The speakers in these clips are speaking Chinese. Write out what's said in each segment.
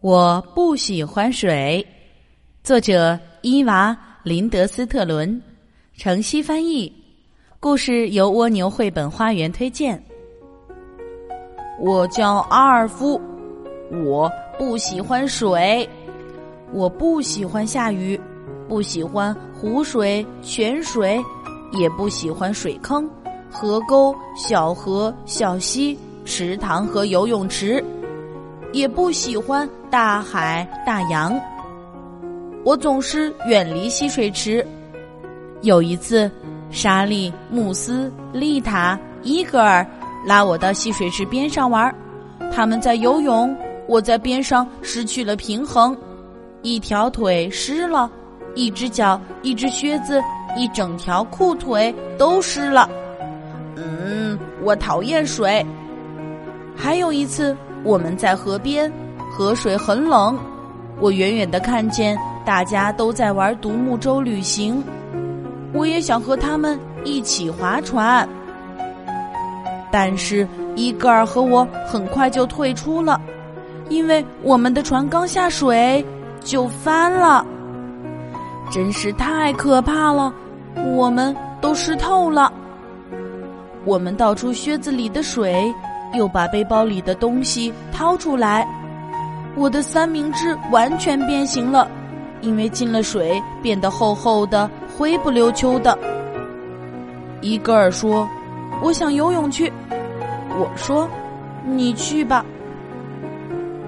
我不喜欢水。作者伊娃·林德斯特伦，程曦翻译。故事由蜗牛绘本花园推荐。我叫阿尔夫，我不喜欢水，我不喜欢下雨，不喜欢湖水、泉水，也不喜欢水坑、河沟、小河、小溪、池塘和游泳池。也不喜欢大海、大洋。我总是远离戏水池。有一次，莎莉、慕斯、丽塔、伊格尔拉我到溪水池边上玩，他们在游泳，我在边上失去了平衡，一条腿湿了，一只脚、一只靴子、一整条裤腿都湿了。嗯，我讨厌水。还有一次。我们在河边，河水很冷。我远远的看见大家都在玩独木舟旅行，我也想和他们一起划船。但是伊戈尔和我很快就退出了，因为我们的船刚下水就翻了，真是太可怕了！我们都湿透了，我们倒出靴子里的水。又把背包里的东西掏出来，我的三明治完全变形了，因为进了水，变得厚厚的、灰不溜秋的。伊戈尔说：“我想游泳去。”我说：“你去吧。”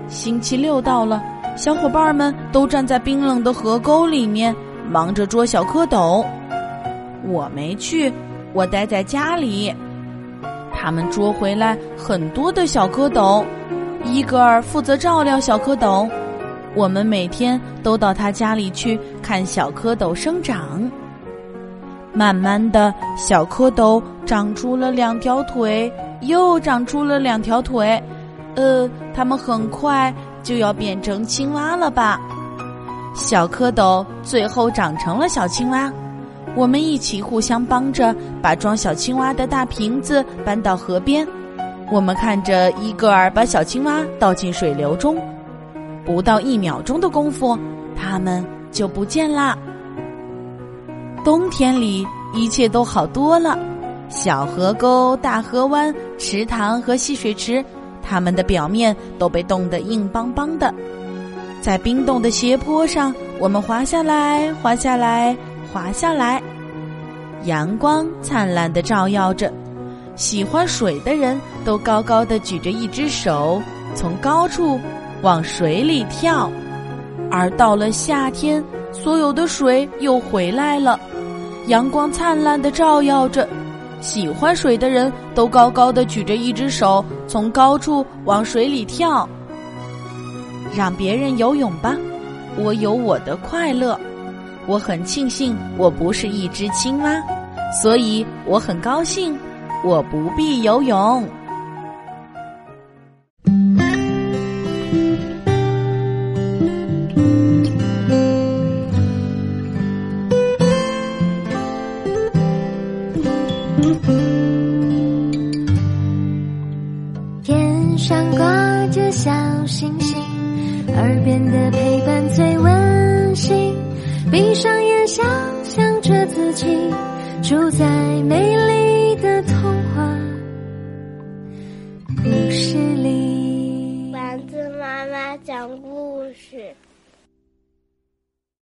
星期六到了，小伙伴们都站在冰冷的河沟里面，忙着捉小蝌蚪。我没去，我待在家里。他们捉回来很多的小蝌蚪，伊格尔负责照料小蝌蚪。我们每天都到他家里去看小蝌蚪生长。慢慢的小蝌蚪长出了两条腿，又长出了两条腿。呃，它们很快就要变成青蛙了吧？小蝌蚪最后长成了小青蛙。我们一起互相帮着，把装小青蛙的大瓶子搬到河边。我们看着伊戈尔把小青蛙倒进水流中，不到一秒钟的功夫，它们就不见啦。冬天里一切都好多了，小河沟、大河湾、池塘和戏水池，它们的表面都被冻得硬邦邦的。在冰冻的斜坡上，我们滑下来，滑下来。滑下来，阳光灿烂的照耀着，喜欢水的人都高高的举着一只手，从高处往水里跳。而到了夏天，所有的水又回来了，阳光灿烂的照耀着，喜欢水的人都高高的举着一只手，从高处往水里跳。让别人游泳吧，我有我的快乐。我很庆幸我不是一只青蛙，所以我很高兴我不必游泳。天上挂着小星星，耳边的陪伴最温馨。闭上眼，想象着自己住在美丽的童话故事里。丸子妈妈讲故事。